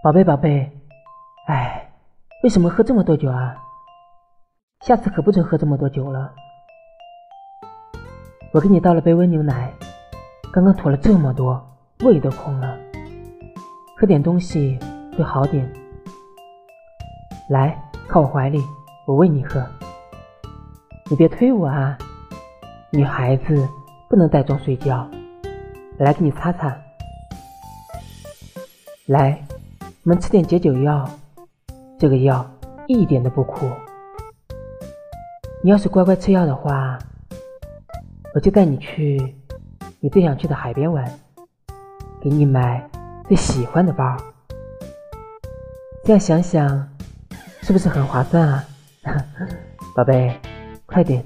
宝贝，宝贝，哎，为什么喝这么多酒啊？下次可不准喝这么多酒了。我给你倒了杯温牛奶，刚刚吐了这么多，胃都空了，喝点东西会好点。来，靠我怀里，我喂你喝。你别推我啊，女孩子不能带妆睡觉。来，给你擦擦。来。我们吃点解酒药，这个药一点都不苦。你要是乖乖吃药的话，我就带你去你最想去的海边玩，给你买最喜欢的包。这样想想，是不是很划算啊？宝贝，快点。